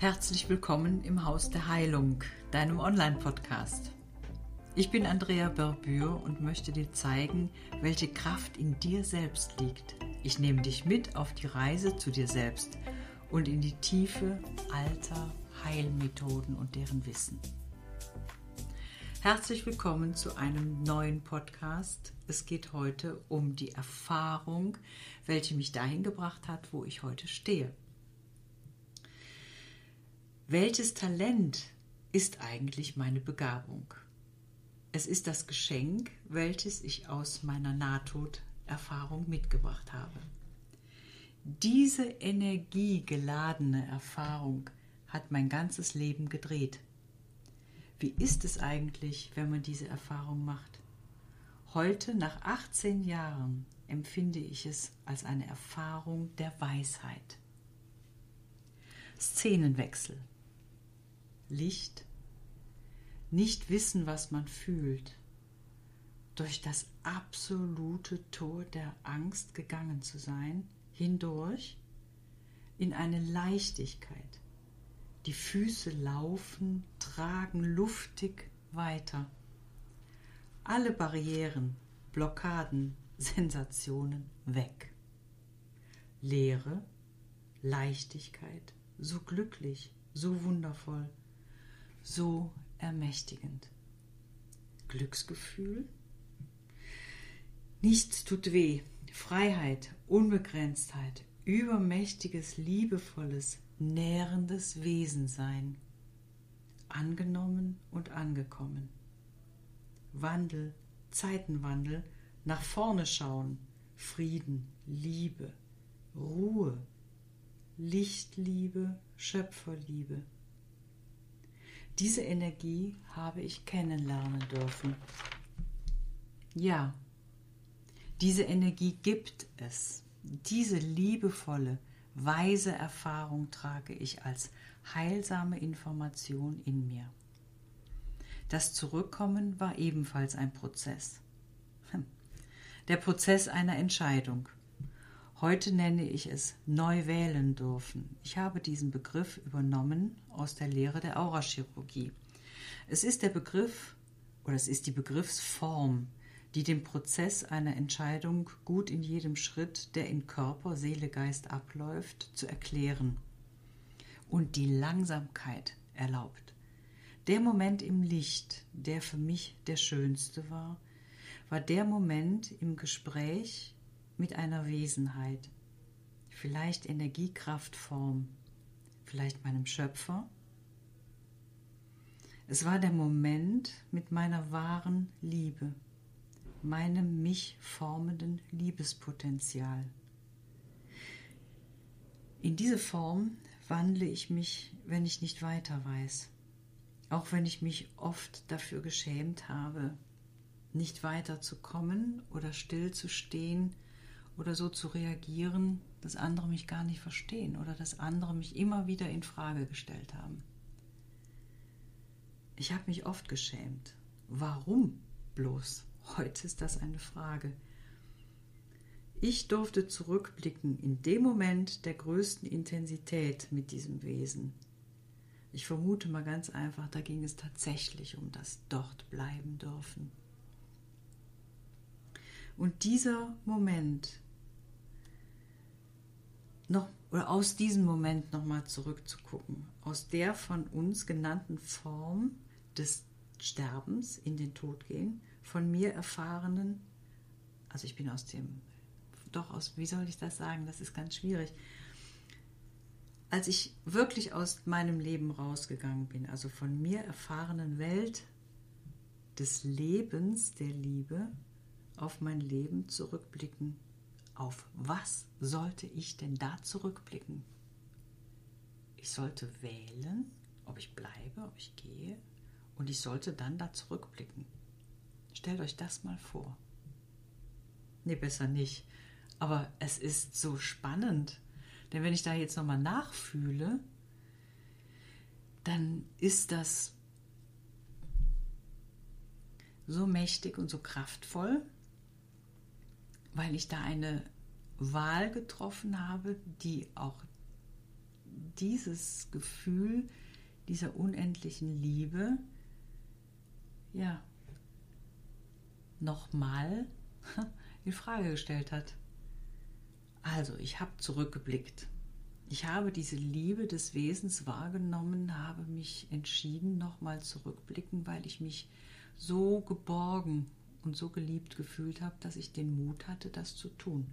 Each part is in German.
Herzlich willkommen im Haus der Heilung, deinem Online-Podcast. Ich bin Andrea Berbür und möchte dir zeigen, welche Kraft in dir selbst liegt. Ich nehme dich mit auf die Reise zu dir selbst und in die Tiefe alter Heilmethoden und deren Wissen. Herzlich willkommen zu einem neuen Podcast. Es geht heute um die Erfahrung, welche mich dahin gebracht hat, wo ich heute stehe. Welches Talent ist eigentlich meine Begabung? Es ist das Geschenk, welches ich aus meiner Nahtoderfahrung mitgebracht habe. Diese energiegeladene Erfahrung hat mein ganzes Leben gedreht. Wie ist es eigentlich, wenn man diese Erfahrung macht? Heute, nach 18 Jahren, empfinde ich es als eine Erfahrung der Weisheit. Szenenwechsel. Licht, nicht wissen, was man fühlt, durch das absolute Tor der Angst gegangen zu sein, hindurch in eine Leichtigkeit. Die Füße laufen, tragen luftig weiter. Alle Barrieren, Blockaden, Sensationen weg. Leere, Leichtigkeit, so glücklich, so wundervoll so ermächtigend. Glücksgefühl? Nichts tut weh. Freiheit, Unbegrenztheit, übermächtiges, liebevolles, nährendes Wesensein. Angenommen und angekommen. Wandel, Zeitenwandel, nach vorne schauen, Frieden, Liebe, Ruhe, Lichtliebe, Schöpferliebe. Diese Energie habe ich kennenlernen dürfen. Ja, diese Energie gibt es. Diese liebevolle, weise Erfahrung trage ich als heilsame Information in mir. Das Zurückkommen war ebenfalls ein Prozess. Hm. Der Prozess einer Entscheidung. Heute nenne ich es neu wählen dürfen. Ich habe diesen Begriff übernommen aus der Lehre der Aurachirurgie. Es ist der Begriff oder es ist die Begriffsform, die den Prozess einer Entscheidung gut in jedem Schritt, der in Körper, Seele, Geist abläuft, zu erklären und die Langsamkeit erlaubt. Der Moment im Licht, der für mich der schönste war, war der Moment im Gespräch mit einer Wesenheit, vielleicht Energiekraftform, vielleicht meinem Schöpfer. Es war der Moment mit meiner wahren Liebe, meinem mich formenden Liebespotenzial. In diese Form wandle ich mich, wenn ich nicht weiter weiß, auch wenn ich mich oft dafür geschämt habe, nicht weiter zu kommen oder still zu stehen oder so zu reagieren, dass andere mich gar nicht verstehen oder dass andere mich immer wieder in Frage gestellt haben. Ich habe mich oft geschämt. Warum bloß? Heute ist das eine Frage. Ich durfte zurückblicken in dem Moment der größten Intensität mit diesem Wesen. Ich vermute mal ganz einfach, da ging es tatsächlich um das dort bleiben dürfen. Und dieser Moment noch oder aus diesem Moment nochmal zurückzugucken, aus der von uns genannten Form des Sterbens in den Tod gehen, von mir erfahrenen, also ich bin aus dem, doch aus, wie soll ich das sagen, das ist ganz schwierig. Als ich wirklich aus meinem Leben rausgegangen bin, also von mir erfahrenen Welt des Lebens, der Liebe, auf mein Leben zurückblicken auf was sollte ich denn da zurückblicken? Ich sollte wählen, ob ich bleibe, ob ich gehe, und ich sollte dann da zurückblicken. Stellt euch das mal vor. Nee, besser nicht. Aber es ist so spannend. Denn wenn ich da jetzt nochmal nachfühle, dann ist das so mächtig und so kraftvoll, weil ich da eine Wahl getroffen habe, die auch dieses Gefühl dieser unendlichen Liebe, ja, nochmal in Frage gestellt hat. Also, ich habe zurückgeblickt. Ich habe diese Liebe des Wesens wahrgenommen, habe mich entschieden, nochmal zurückblicken, weil ich mich so geborgen und so geliebt gefühlt habe, dass ich den Mut hatte, das zu tun.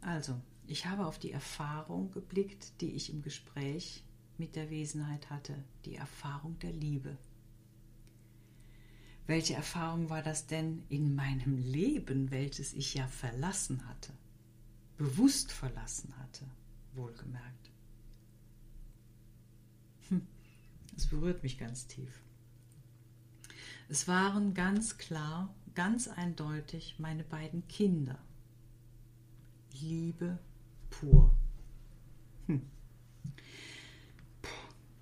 Also, ich habe auf die Erfahrung geblickt, die ich im Gespräch mit der Wesenheit hatte, die Erfahrung der Liebe. Welche Erfahrung war das denn in meinem Leben, welches ich ja verlassen hatte, bewusst verlassen hatte, wohlgemerkt? Hm, es berührt mich ganz tief. Es waren ganz klar, ganz eindeutig meine beiden Kinder. Liebe pur. Hm.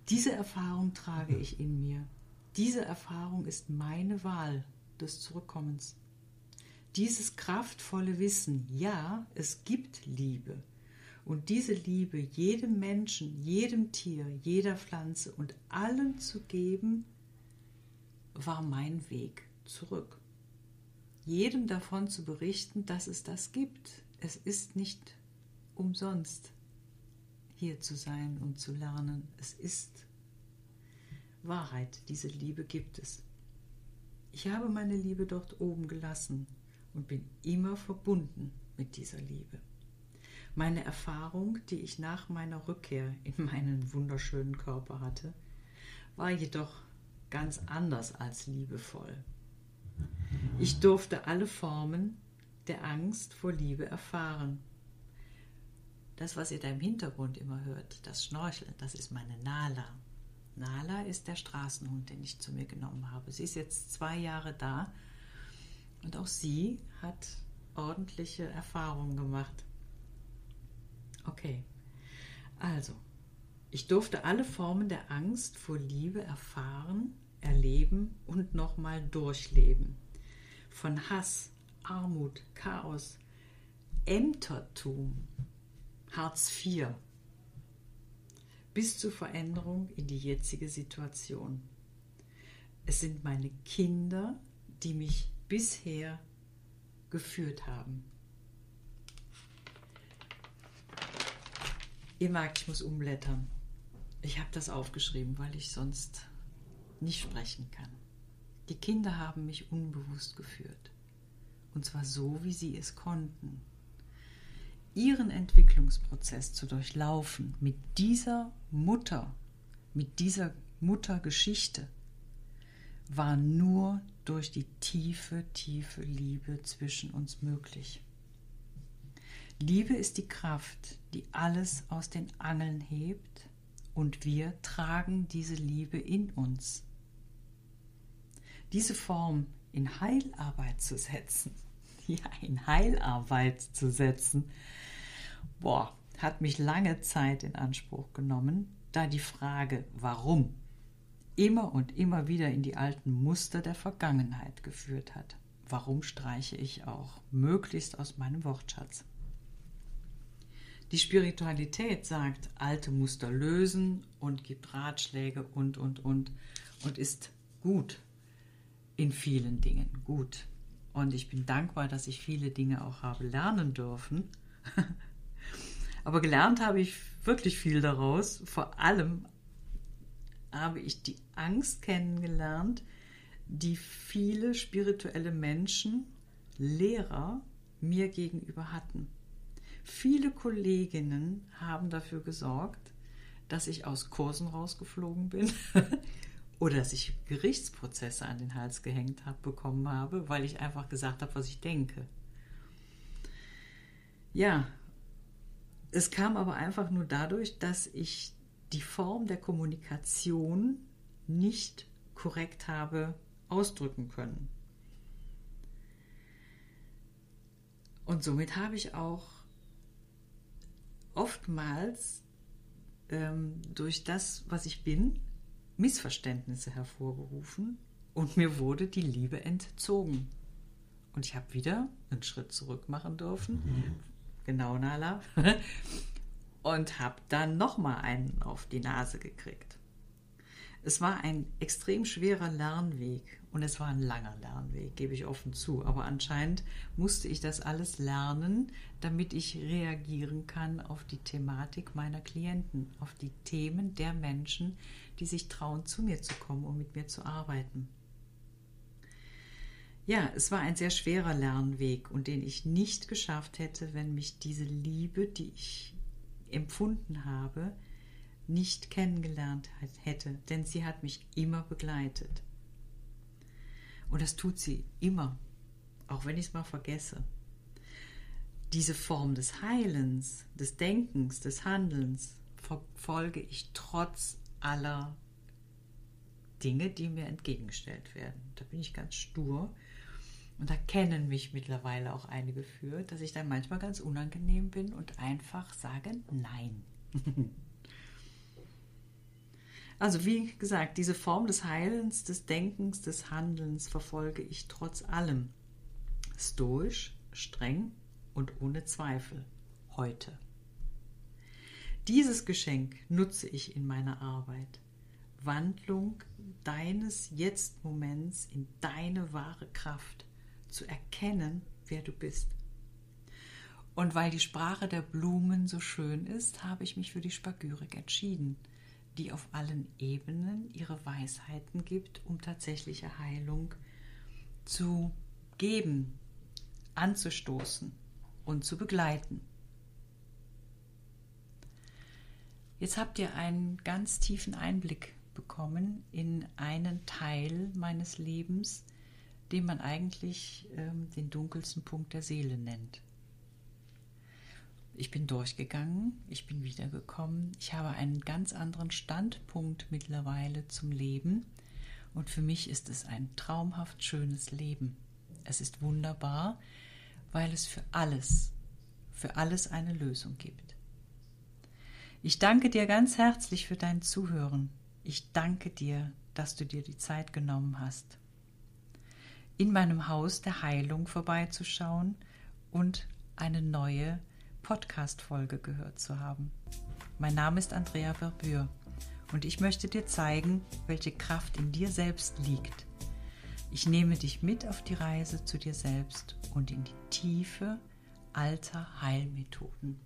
Diese Erfahrung trage ich in mir. Diese Erfahrung ist meine Wahl des Zurückkommens. Dieses kraftvolle Wissen, ja, es gibt Liebe. Und diese Liebe jedem Menschen, jedem Tier, jeder Pflanze und allen zu geben, war mein Weg zurück. Jedem davon zu berichten, dass es das gibt. Es ist nicht umsonst hier zu sein und zu lernen. Es ist Wahrheit, diese Liebe gibt es. Ich habe meine Liebe dort oben gelassen und bin immer verbunden mit dieser Liebe. Meine Erfahrung, die ich nach meiner Rückkehr in meinen wunderschönen Körper hatte, war jedoch ganz anders als liebevoll. Ich durfte alle Formen der Angst vor Liebe erfahren. Das, was ihr da im Hintergrund immer hört, das Schnorcheln, das ist meine Nala. Nala ist der Straßenhund, den ich zu mir genommen habe. Sie ist jetzt zwei Jahre da und auch sie hat ordentliche Erfahrungen gemacht. Okay, also ich durfte alle Formen der Angst vor Liebe erfahren, erleben und nochmal durchleben. Von Hass, Armut, Chaos, Ämtertum, Hartz IV, bis zur Veränderung in die jetzige Situation. Es sind meine Kinder, die mich bisher geführt haben. Ihr merkt, ich muss umblättern. Ich habe das aufgeschrieben, weil ich sonst nicht sprechen kann. Die Kinder haben mich unbewusst geführt. Und zwar so, wie sie es konnten. Ihren Entwicklungsprozess zu durchlaufen mit dieser Mutter, mit dieser Muttergeschichte, war nur durch die tiefe, tiefe Liebe zwischen uns möglich. Liebe ist die Kraft, die alles aus den Angeln hebt und wir tragen diese Liebe in uns. Diese Form in Heilarbeit zu setzen, ja, in Heilarbeit zu setzen, boah, hat mich lange Zeit in Anspruch genommen, da die Frage, warum, immer und immer wieder in die alten Muster der Vergangenheit geführt hat. Warum streiche ich auch möglichst aus meinem Wortschatz? Die Spiritualität sagt, alte Muster lösen und gibt Ratschläge und, und, und und ist gut in vielen Dingen, gut. Und ich bin dankbar, dass ich viele Dinge auch habe lernen dürfen. Aber gelernt habe ich wirklich viel daraus. Vor allem habe ich die Angst kennengelernt, die viele spirituelle Menschen, Lehrer mir gegenüber hatten. Viele Kolleginnen haben dafür gesorgt, dass ich aus Kursen rausgeflogen bin oder dass ich Gerichtsprozesse an den Hals gehängt habe, bekommen habe, weil ich einfach gesagt habe, was ich denke. Ja, es kam aber einfach nur dadurch, dass ich die Form der Kommunikation nicht korrekt habe ausdrücken können. Und somit habe ich auch oftmals ähm, durch das, was ich bin, Missverständnisse hervorgerufen und mir wurde die Liebe entzogen. Und ich habe wieder einen Schritt zurück machen dürfen. Mhm. Genau, Nala. und habe dann nochmal einen auf die Nase gekriegt. Es war ein extrem schwerer Lernweg und es war ein langer Lernweg, gebe ich offen zu. Aber anscheinend musste ich das alles lernen, damit ich reagieren kann auf die Thematik meiner Klienten, auf die Themen der Menschen, die sich trauen, zu mir zu kommen und mit mir zu arbeiten. Ja, es war ein sehr schwerer Lernweg und den ich nicht geschafft hätte, wenn mich diese Liebe, die ich empfunden habe, nicht kennengelernt hätte, denn sie hat mich immer begleitet. Und das tut sie immer, auch wenn ich es mal vergesse. Diese Form des Heilens, des Denkens, des Handelns verfolge ich trotz aller Dinge, die mir entgegengestellt werden. Da bin ich ganz stur. Und da kennen mich mittlerweile auch einige für, dass ich dann manchmal ganz unangenehm bin und einfach sage Nein. Also wie gesagt, diese Form des Heilens, des Denkens, des Handelns verfolge ich trotz allem. Stoisch, streng und ohne Zweifel. Heute. Dieses Geschenk nutze ich in meiner Arbeit. Wandlung deines Jetzt-Moments in deine wahre Kraft, zu erkennen, wer du bist. Und weil die Sprache der Blumen so schön ist, habe ich mich für die Spagyrik entschieden – die auf allen Ebenen ihre Weisheiten gibt, um tatsächliche Heilung zu geben, anzustoßen und zu begleiten. Jetzt habt ihr einen ganz tiefen Einblick bekommen in einen Teil meines Lebens, den man eigentlich ähm, den dunkelsten Punkt der Seele nennt. Ich bin durchgegangen, ich bin wiedergekommen, ich habe einen ganz anderen Standpunkt mittlerweile zum Leben und für mich ist es ein traumhaft schönes Leben. Es ist wunderbar, weil es für alles, für alles eine Lösung gibt. Ich danke dir ganz herzlich für dein Zuhören. Ich danke dir, dass du dir die Zeit genommen hast, in meinem Haus der Heilung vorbeizuschauen und eine neue Podcast-Folge gehört zu haben. Mein Name ist Andrea Verbür und ich möchte dir zeigen, welche Kraft in dir selbst liegt. Ich nehme dich mit auf die Reise zu dir selbst und in die Tiefe alter Heilmethoden.